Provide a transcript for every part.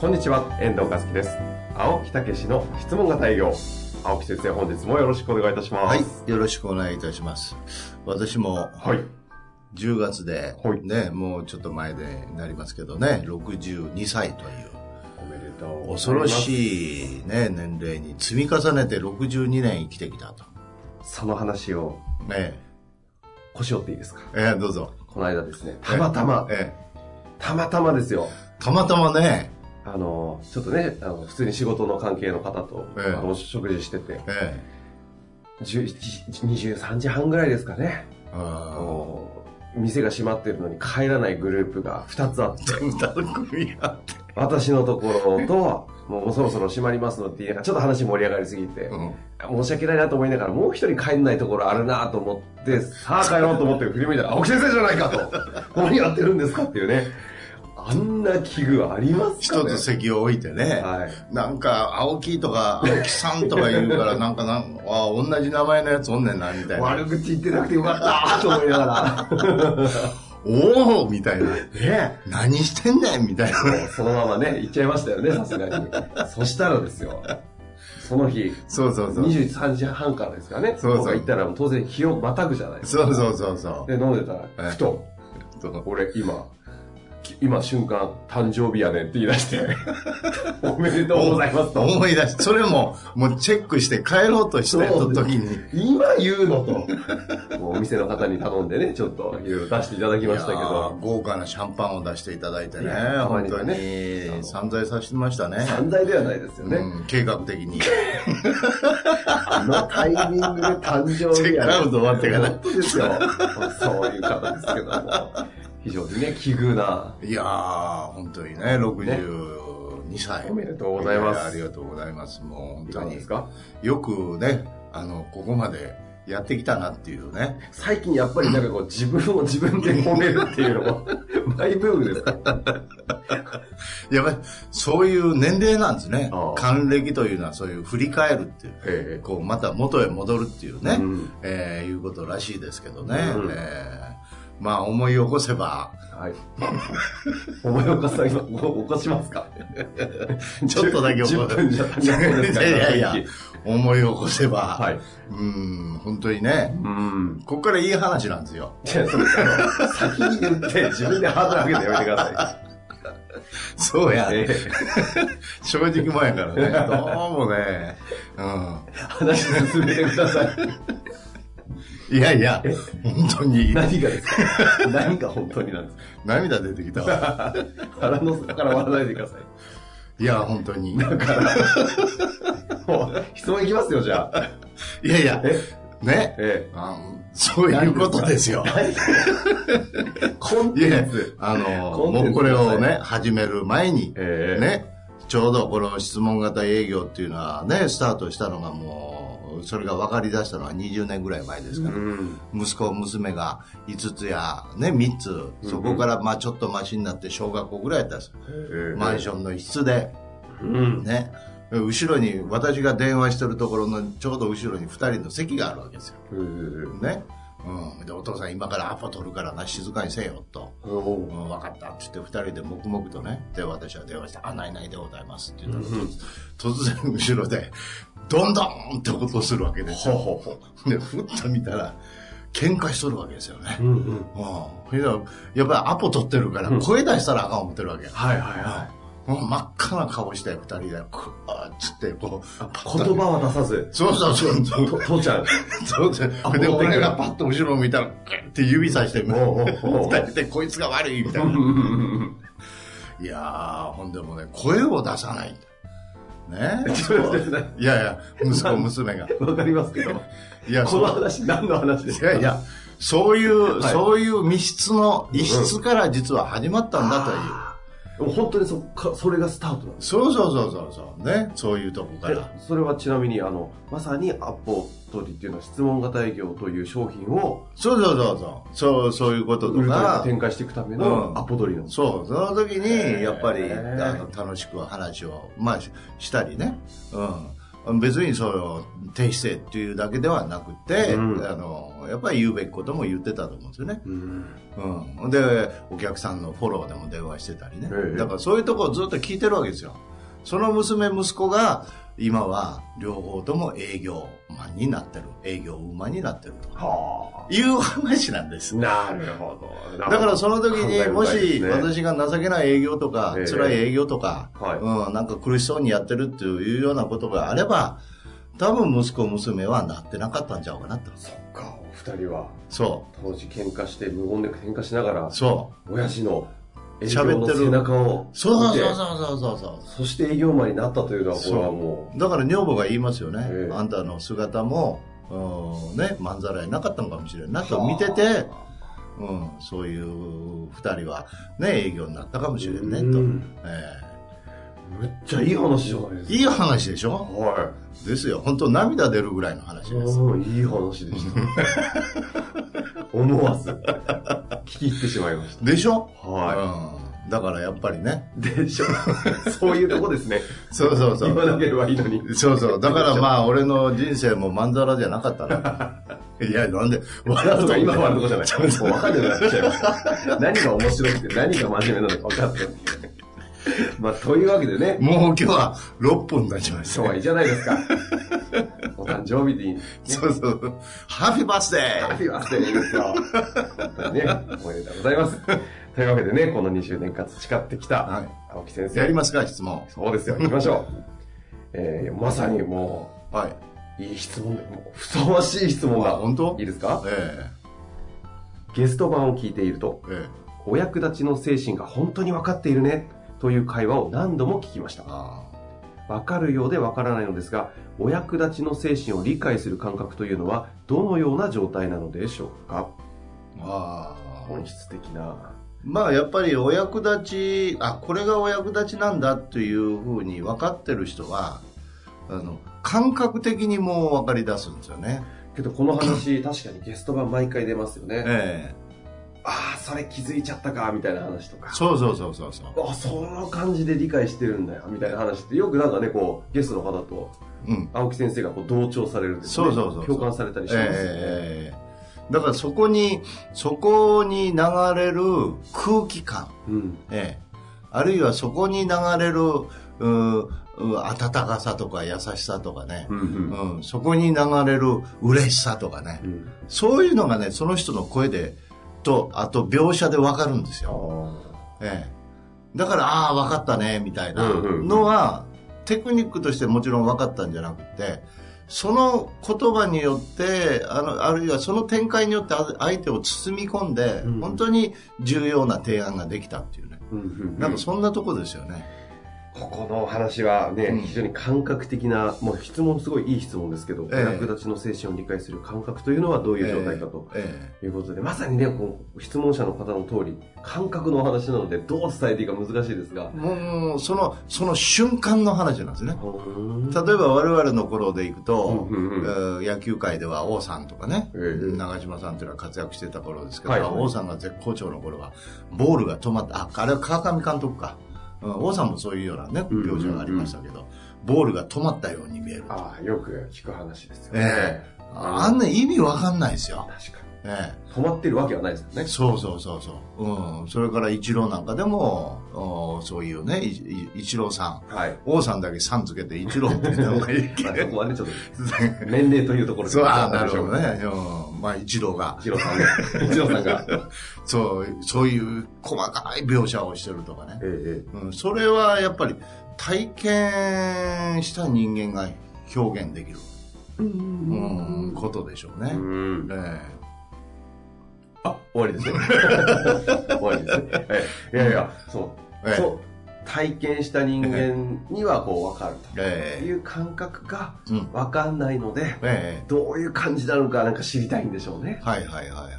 こんにちは、遠藤和樹です。青木武の質問型営業。青木先生、本日もよろしくお願いいたします。はい、よろしくお願いいたします。私もはい。10月で、はいね、もうちょっと前でなりますけどね、62歳というおめでとう。恐ろい。しい、ね、年齢に積み重ねて62年生きてきたと。その話を、ね腰折っていいですか？ええどうぞ。この間ですね、たまたま、えたまたまですよ。えたまたまね、あの、ちょっとね、あの普通に仕事の関係の方と、ええあの食事してて、え11 23時半ぐらいですかね。店が閉まってるのに帰らないグループが2つあって。私のところと、もうそろそろ閉まりますのって言いながら、ちょっと話盛り上がりすぎて、うん申し訳ないなと思いながら、もう一人帰んないところあるなと思って、さあ帰ろうと思って振り向いたら、青木先生じゃないかと。何やってるんですかっていうね。あんな器具ありますか一ねつ席を置いてね、はい。なんか、青木とか、青木さんとか言うから、なんかなん、あ同じ名前のやつおんねんな、みたいな。悪口言ってなくてよかったと思いながら。おおみたいな。ね何してんねんみたいな。そのままね、行っちゃいましたよね、さすがに。そしたらですよ。その日、そうそうそう。23時半からですかね。そうそう行ったら当然日をまたぐじゃないですか。そうそうそうそで、飲んでたはら、いふと、う。俺今、き今瞬間、誕生日やねんって言い出して、おめでとうございますと。思い出し、それも、もうチェックして帰ろうとしてた時に。今言うのと。もうお店の方に頼んでね、ちょっと出していただきましたけど、豪華なシャンパンを出していただいてね本当に散財させてましたね。散財ではないですよね。うん、計画的に。あのタイミングで誕生日やチェックアウト終わってから本当ですよ。そういう方ですけども。非常にね、奇遇な。いやー、本当にね、62歳。おめでとうございますやありがとうございます。もう本い当にですかよくね、あの、ここまでやってきたなっていうね。最近やっぱりなんかこう自分を自分で褒めるっていうのも、マイブームですか？やっぱり、そういう年齢なんですね。還暦というのはそういう振り返るっていう。ええこう、また元へ戻るっていうね、うんえーいうことらしいですけどね。うんえーまあ、思い起こせば、はい。思い起こさ起こしますか？ちょっとだけ10分じゃ足りないやいやいや、思い起こせば、はい。うん、本当にね、うん。ここからいい話なんですよ。じゃあ、それ、あの、先に言って自分でハードル上げてやめてくださ そうや、い。ええ正直もんやからね。どうもね、話進めてください。うん。いやいや、本当に、何がですか？何が本当になんですか？涙出てきたわ。腹の底から笑わないでください。いや、本当に。もう、質問いきますよ、じゃあ。いやいや、え？ね、えあそういうことですよ。え。コンいやテンツ。あの、もうこれをね、始める前に、ええ。ね、ちょうどこの質問型営業っていうのはね、スタートしたのがもう、それが分かり出したのは20年ぐらい前ですから、うん。息子、娘が5つや、ね、3つ、そこからまあちょっとマシになって小学校ぐらいだったんです。マンションの一室で、うん。ね、後ろに私が電話してるところのちょうど後ろに2人の席があるわけですよ。うん。ね。うん、でお父さん今からアポ取るからな静かにせよと、おうん、分かったって言って2人で黙々とねで私は電話して「あないないでございます」って言ったら、突然後ろでどんどんって音するわけですよほほほ。でふっと見たら喧嘩しとるわけですよね、うんうん。うん、やっぱりアポ取ってるから声出したらあかん思ってるわけ、はいはいはもう真っ赤な顔して二人でクワーッつってこうい。言葉は出さず、そうそうそうそ父ちゃん。そうですあで、俺がパッと後ろを見たら、グッって指さして、おう二人でこいつが悪いみたいな。いやー、ほんでもね、声を出さない。ね いやいや、息子、娘が。わかりますけど。いや、この話何の話ですか？いやいや、そういう、はいそういう密室の一室から実は始まったんだという。でも本当にそっか、それがスタートなんですそうそうそうそうそう。ね。そういうとこから。それはちなみに、あの、まさにアポ取りっていうのは質問型営業という商品をそうそうそうそう。そう、そういうこととかか。展開していくためうのんアポ取りなんです。そう、その時に、やっぱり、あの、楽しく話を、まあ、ししたりね。うん。別にその、低姿勢っていうだけではなくて、うんあの、やっぱり言うべきことも言ってたと思うんですよね。うん。うん。で、お客さんのフォローでも電話してたりね。ええだからそういうとこをずっと聞いてるわけですよ。その娘、息子が、今は両方とも営業マンになってる。営業ウーマンになってるという話なんです。あ。なるほど。だからその時に、もし私、私が情けない営業とか、ええ辛い営業とか、はいうん、なんか苦しそうにやってるっていうようなことがあれば、多分息子、娘はなってなかったんちゃうかなと。そっか、お二人はそ当時喧嘩して、無言で喧嘩しながらう。、そ親父の喋ってるの背中をう。そうそうそうそうそうそう。そして営業マンになったというのは、これはもだから女房が言いますよね。ええあんたの姿も、うん、ね、まんざらいなかったのかもしれんなう、と見てて、うん、そういう二人はね、営業になったかもしれんね、と。うんえめっちゃいい話じゃないですえいい話でしょ？か。はですよ。本当涙出るぐらいの話い。です。うんいい話でした。思わず、聞き入ってしまいましでしょ？た。はうん。だからやっぱりね。い。でしょ。そういうとこですね。そうそうそ言わう。なければいいのに。そうそう。だからまあ、俺の人生もまんざらじゃなかったな。いや、なんで、笑うとか今笑うとこじゃない。そうそうもう分かんなくなっちゃいました。何が面白くて何が真面目なのか分かってる。まあ、というわけでね、もう今日は6分経ちました、今日はいいじゃないですか。お誕生日に、ね、そうそう。ハッピーバースデーハッピーバースデーですよ。本当にね、おめでとうございます。というわけでね、この20年間培ってきたはい青木先生。やりますか、質問。そうですよ、行きましょう。えー、まさにもはい。う、いい質問で、もうふさわしい質問あが。本当？いいですか？えゲスト版を聞いていると、えええお役立ちの精神が本当に分かっているね、という会話を何度も聞きました。あ分かるようで分からないのですが、お役立ちの精神を理解する感覚というのは、どのような状態なのでしょうか？あ本質的な。まあやっぱりお役立ちあこれがお役立ちなんだというふうに分かってる人はあの感覚的にもう分かり出すんですよねけどこの話、確かにゲスト版毎回出ますよね。えああ、それ気づいちゃったか、みたいな話とかえ。そうそうそうそうそうあ、その感じで理解してるんだよ、みたいな話って、よくなんかね、こう、ゲストの方と、うん青木先生がこう同調されるんですね。そうそうそうそう共感されたりしますよね。ええだからそこにそこに流れる空気感うん。ええ、あるいはそこに流れるうう温かさとか優しさとかね、うんうん。うん、そこに流れる嬉しさとかね、うん。そういうのがねその人の声でとあと描写で分かるんですあよ、ー。ええ、だからああ分かったねみたいなうんうんうん。のは、テクニックとしてもちろん分かったんじゃなくてその言葉によってあのあるいはその展開によってあ相手を包み込んで、うん。本当に重要な提案ができたっていうね。うんうん。なんかそんなとこですよね。ここの話はね、うん。非常に感覚的な、もう質問すごいいい質問ですけど、え役立ちの精神を理解する感覚というのはどういう状態かとえいうことで、まさにね、こう質問者の方の通り、感覚のお話なので、どう伝えていいか難しいですが。え、もうそのその瞬間の話なんですね。例例えば我々の頃でいくと、野球界では王さんとかね、ええ。長嶋さんというのは活躍してた頃ですけど、はいはい。王さんが絶好調の頃はボールが止まった。ああれは川上監督か、うん王さんもそういうようなねうんうんうん描写がありましたけど、ボールが止まったように見えるああ、よく聞く話ですよね。ええあんな意味わかんないですよ、確かええに。止まってるわけはないですよね。そうそうそうそう。うん。それからイチローなんかでも、おそういうね、いいイチローさん。はい。王さんだけさんつけてイチローって名前いいけ まあ、どそこはね、ちょっと、年齢というところでそう、ああ、なるほどね。うん。まあ、イチローが。一郎さんが、一郎さんが、そう、そういう細かい描写をしてるとかね。ええうん。それはやっぱり体験した人間が表現できる、うん、ことでしょうね。うん。えあ、終わりですね。終わりですね。ええいやいや、そう。ええそう。体験した人間にはこう分かる ええ。という感覚が。分かんないので、ええ。どういう感じなのかなんか知りたいんでしょうね。はいはいはいはい。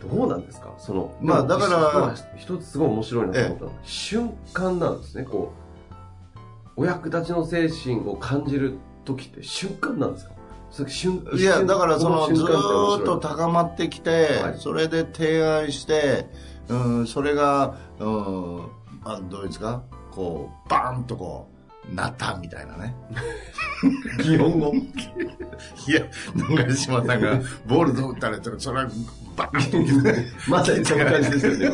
どうなんですか？その、まあだからまあ一つすごい面白いなと思ったの。は、瞬間なんですね、こう、お役立ちの精神を感じる時って瞬間なんですか？いや、だからその、ずっと高まってきて、はい。それで提案して、うん、それが、うん、あどうですか？こう、バーンとこう、なったみたいなね。擬音語。いや、長島さんがボールと打たれてる、それはバーンとまさにそんな感じですよね、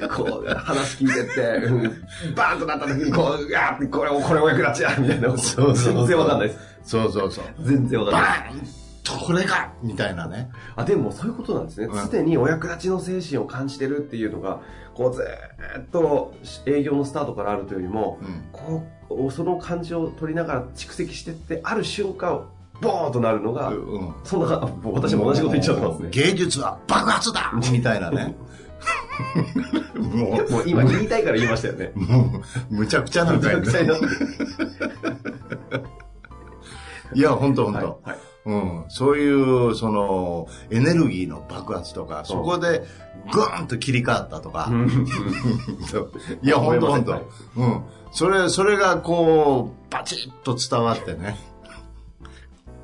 今 こう、話聞いてって、うんバーンとなった時に、こう、うわーって、これ、これお役立ちやみたいな。そうそう全然わかんないです。そうそうそう。全然わかんバない。ーンとこれかみたいなね。あ、でもそういうことなんですね。うん常にお役立ちの精神を感じてるっていうのが、こうずーっと営業のスタートからあるというよりも、うんこう、その感じを取りながら蓄積してって、ある瞬間、ボーンとなるのが、うんそんな、私も同じこと言っちゃってますね。芸術は爆発だみたいなね。も もう今言いたいから言いましたよね。う、もう、むちゃくちゃなんだ よゃくちゃになってる。いや、本当本当、はいはいうん。そういう、その、エネルギーの爆発とか、そこで、グーンと切り替わったとか。いや、本当本はい？当うん。それ、それがこう、バチッと伝わってね。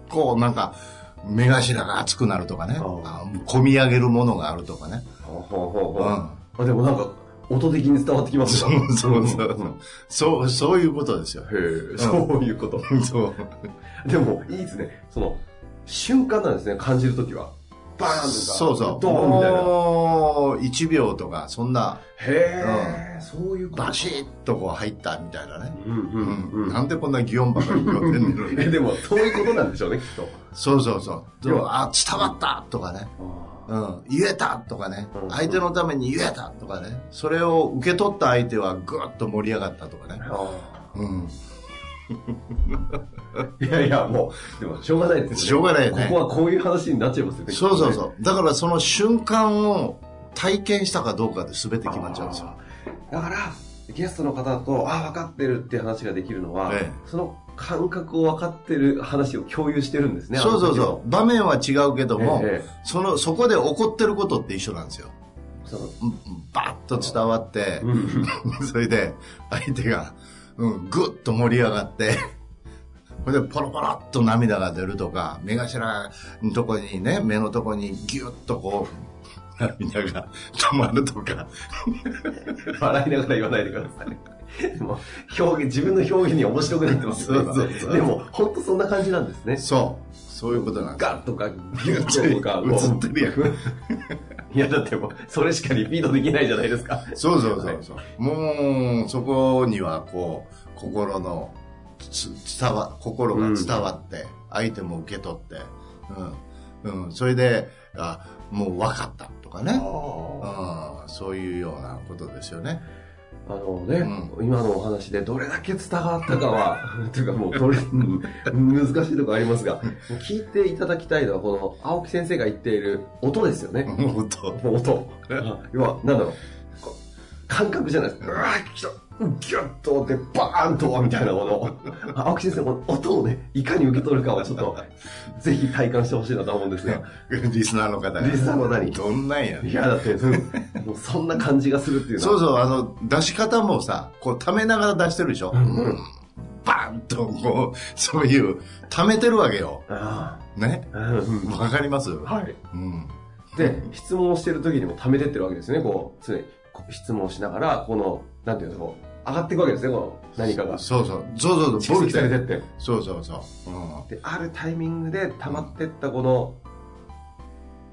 こう、なんか、目頭が熱くなるとかね。ああ込み上げるものがあるとかね。ほうでもなんか、音的に伝わってきますそうそうそう。そう、そういうことですよ。へえ、そういうこと。そう。でも、いいですね。その、瞬間なんですね、感じるときは。バーンとか、そうそう。ドーンみたいな。もう、1秒とか、そんな、へえ、そういうこと。バシッとこう入ったみたいなね。うんうんうん。なんでこんな擬音ばかり言ってんねん え、でも、そういうことなんでしょうね、きっと。そうそうそう。でも、あ、伝わったとかね。うん。言えたとかねうん。相手のために言えたとかね。それを受け取った相手はぐっと盛り上がったとかね。うん。いやいや、もう、でも、しょうがないですよね。しょうがないよねここはこういう話になっちゃいますよね。そうそうう。そう。だからその瞬間を体験したかどうかで全て決まっちゃうんですよ。だから、ゲストの方と、ああ、分かってるって話ができるのは、ええその感覚を分かってる話を共有してるんですね。そうそうう。そう。場面は違うけども、ええその、そこで起こってることって一緒なんですよ。そのうんバッと伝わって、うん それで相手が、うん、ぐっと盛り上がって、それでポロポロっと涙が出るとか、目頭のとこにね、目のとこにギュッとこう、涙が 止まるとか。笑いながら言わないでください。でも表現、自分の表現に面白くなってますね。そうそうそうでも、本当そんな感じなんですね。そう。そういうことなんです。ガッとか、ギュッとか、映ってるやん。いや、だってもう、それしかリピートできないじゃないですか。そうそうそうそう。もう、そこにはこう、心の、つ伝わ、心が伝わって、相手も受け取って、うん。うん。それで、あ、もう分かったとかね。あうん。そういうようなことですよね。のね、今のお話でどれだけ伝わったかは、というかもう難しいところありますが、聞いていただきたいのは、この青木先生が言っている音ですよね。音。あ要は、なんだろう。感覚じゃないですか。うわー来たギュッとで、バーンとみたいなもの。あ青木先生、この音をね、いかに受け取るかはちょっと、ぜひ体感してほしいなと思うんですが。リスナーの方が。リスナーの方にどんなんや。いや、だって、うんもうそんな感じがするっていうのは。そうそう、あの、出し方もさ、こう、溜めながら出してるでしょ。うん。バーンと、こう、そういう、溜めてるわけよ。あね？あうんわかります？はい。うん。で、質問をしてる時にも溜めてってるわけですね。こう、常に質問をしながら、この、なんていうの、上がっていくわけですね、この何かが。そうそう。そうそうそう。蓄積されてって。そうそうそう。うん。で、あるタイミングで溜まってったこの、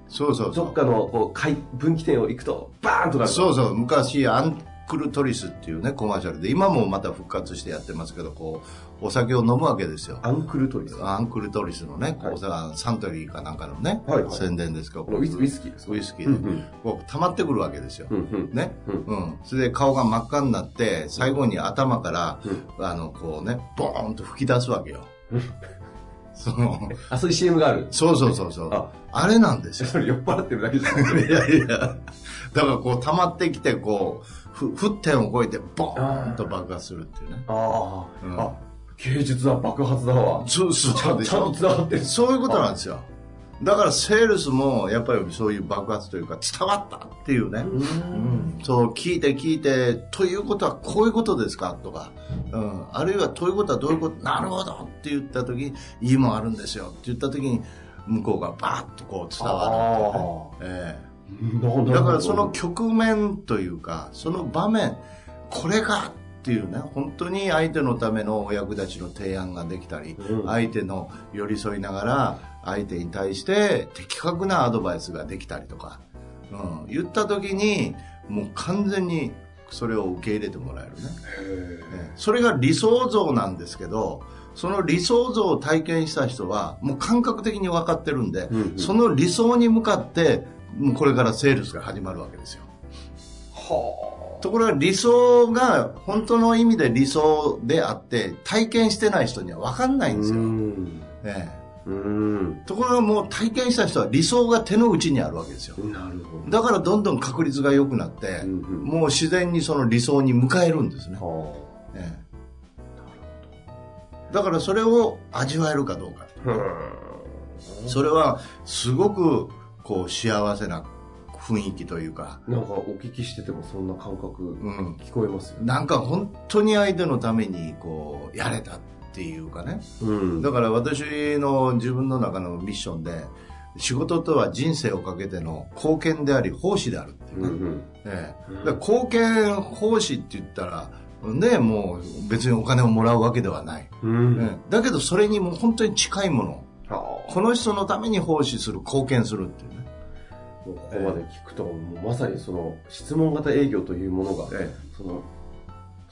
そうそう。どっかのこう回分岐点を行くと、バーンとなる。そうそう。昔、アンクルトリスっていうね、コマーシャルで、今もまた復活してやってますけど、こう、お酒を飲むわけですよ。アンクルトリス？こアンクルトリスのね、はいこうさサントリーかなんかのね、はいはい宣伝ですけど、のウイスウイスキーですか？ウイスキーで、うんうん。こう溜まってくるわけですよ。うんうん。ね？うんうん。それで顔が真っ赤になって、最後に頭から、うんあの、こうね、ボーンと吹き出すわけようん。その、あ、そういう CM がある。そうそうそうそう。ああれなんですよ。そ れ酔っ払ってるだけじゃなくて。いやいや。だからこう溜まってきて、こう、ふ、沸点を超えて、ボーンと爆発するっていうね。ああ、うんあ、芸術は爆発だわ。そうそうちゃんと繋がってる。そういうことなんですよ。だからセールスもやっぱりそういう爆発というか伝わったっていうね、うん、そう聞いて聞いてということはこういうことですか？とか、うん、あるいはということはどういうこと？なるほどって言った時にいいもんあるんですよって言った時に向こうがバーッとこう伝わる、ええ、だからその局面というかその場面これかっていうね本当に相手のためのお役立ちの提案ができたり、うん、相手の寄り添いながら相手に対して的確なアドバイスができたりとか、うん、言った時にもう完全にそれを受け入れてもらえるね、ね、それが理想像なんですけどその理想像を体験した人はもう感覚的に分かってるんで、うんうん、その理想に向かってもうこれからセールスが始まるわけですよ。はあ、ところが理想が本当の意味で理想であって体験してない人には分かんないんですよ。ね、うんところがもう体験した人は理想が手の内にあるわけですよ。なるほど。だからどんどん確率が良くなって、うんうん、もう自然にその理想に迎えるんですね。はあ、ねだからそれを味わえるかどうか。それはすごくこう幸せな雰囲気というか。なんかお聞きしててもそんな感覚聞こえますよ、うん、なんか本当に相手のためにこうやれたっていうかね。うん、だから私の自分の中のミッションで、仕事とは人生をかけての貢献であり奉仕であるっていうね。うんうん。ええ、貢献奉仕って言ったら、ね、もう別にお金をもらうわけではない、うん。ね、だけどそれにも本当に近いもの。この人のために奉仕する貢献するっていうねここまで聞くと、もうまさにその質問型営業というものが、ええ、その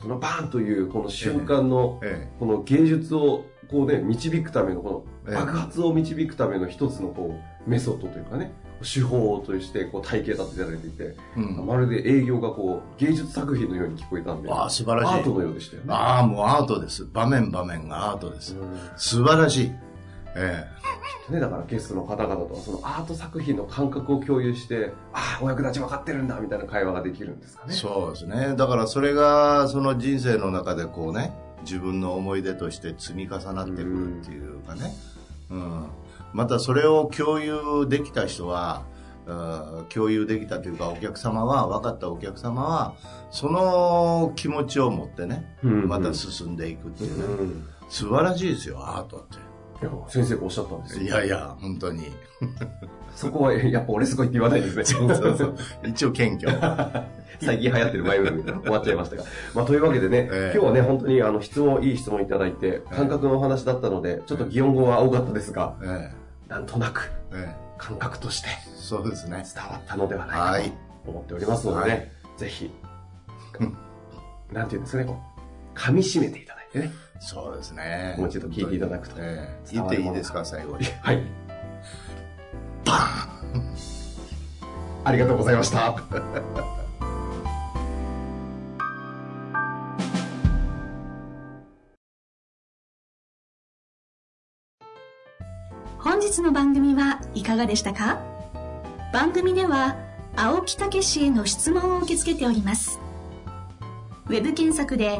そのバーンというこの瞬間の、この芸術をこうね導くためのこの爆発を導くための一つのこうメソッドというかね手法としてこう体系立てられていて、うん、まるで営業がこう芸術作品のように聞こえたんであ素晴らしい。アートのようでしたよね。ああもうアートです。場面場面がアートです、うん、素晴らしいええ。ね、だからゲストの方々とはそのアート作品の感覚を共有してああお役立ち分かってるんだみたいな会話ができるんですかね。そうですね。だからそれがその人生の中でこうね自分の思い出として積み重なってくるっていうかね、うん、またそれを共有できた人は共有できたというかお客様は分かったお客様はその気持ちを持ってね、また進んでいくっていうね、うん、素晴らしいですよアートって先生がおっしゃったんですいやいや本当に。そこはやっぱ俺すごいって言わないですねそうそうそう。一応謙虚。最近流行ってる前部分終わっちゃいましたが。まあ、というわけでね、えー、今日はね、本当にあの質問、いい質問いただいて、感覚のお話だったので、ちょっと擬音語は多かったですが、えー、なんとなく、感覚として、そうですね。伝わったのではないかと思っておりますのでね、はい、ぜひ、なんていうんですかね、こう、噛み締めていただいてね。そうですね。もう一度聞いていただくと。えー、言っていいですか、最後に。はい。バーンありがとうございました。本日の番組はいかがでしたか？番組では青木武氏への質問を受け付けております。ウェブ検索で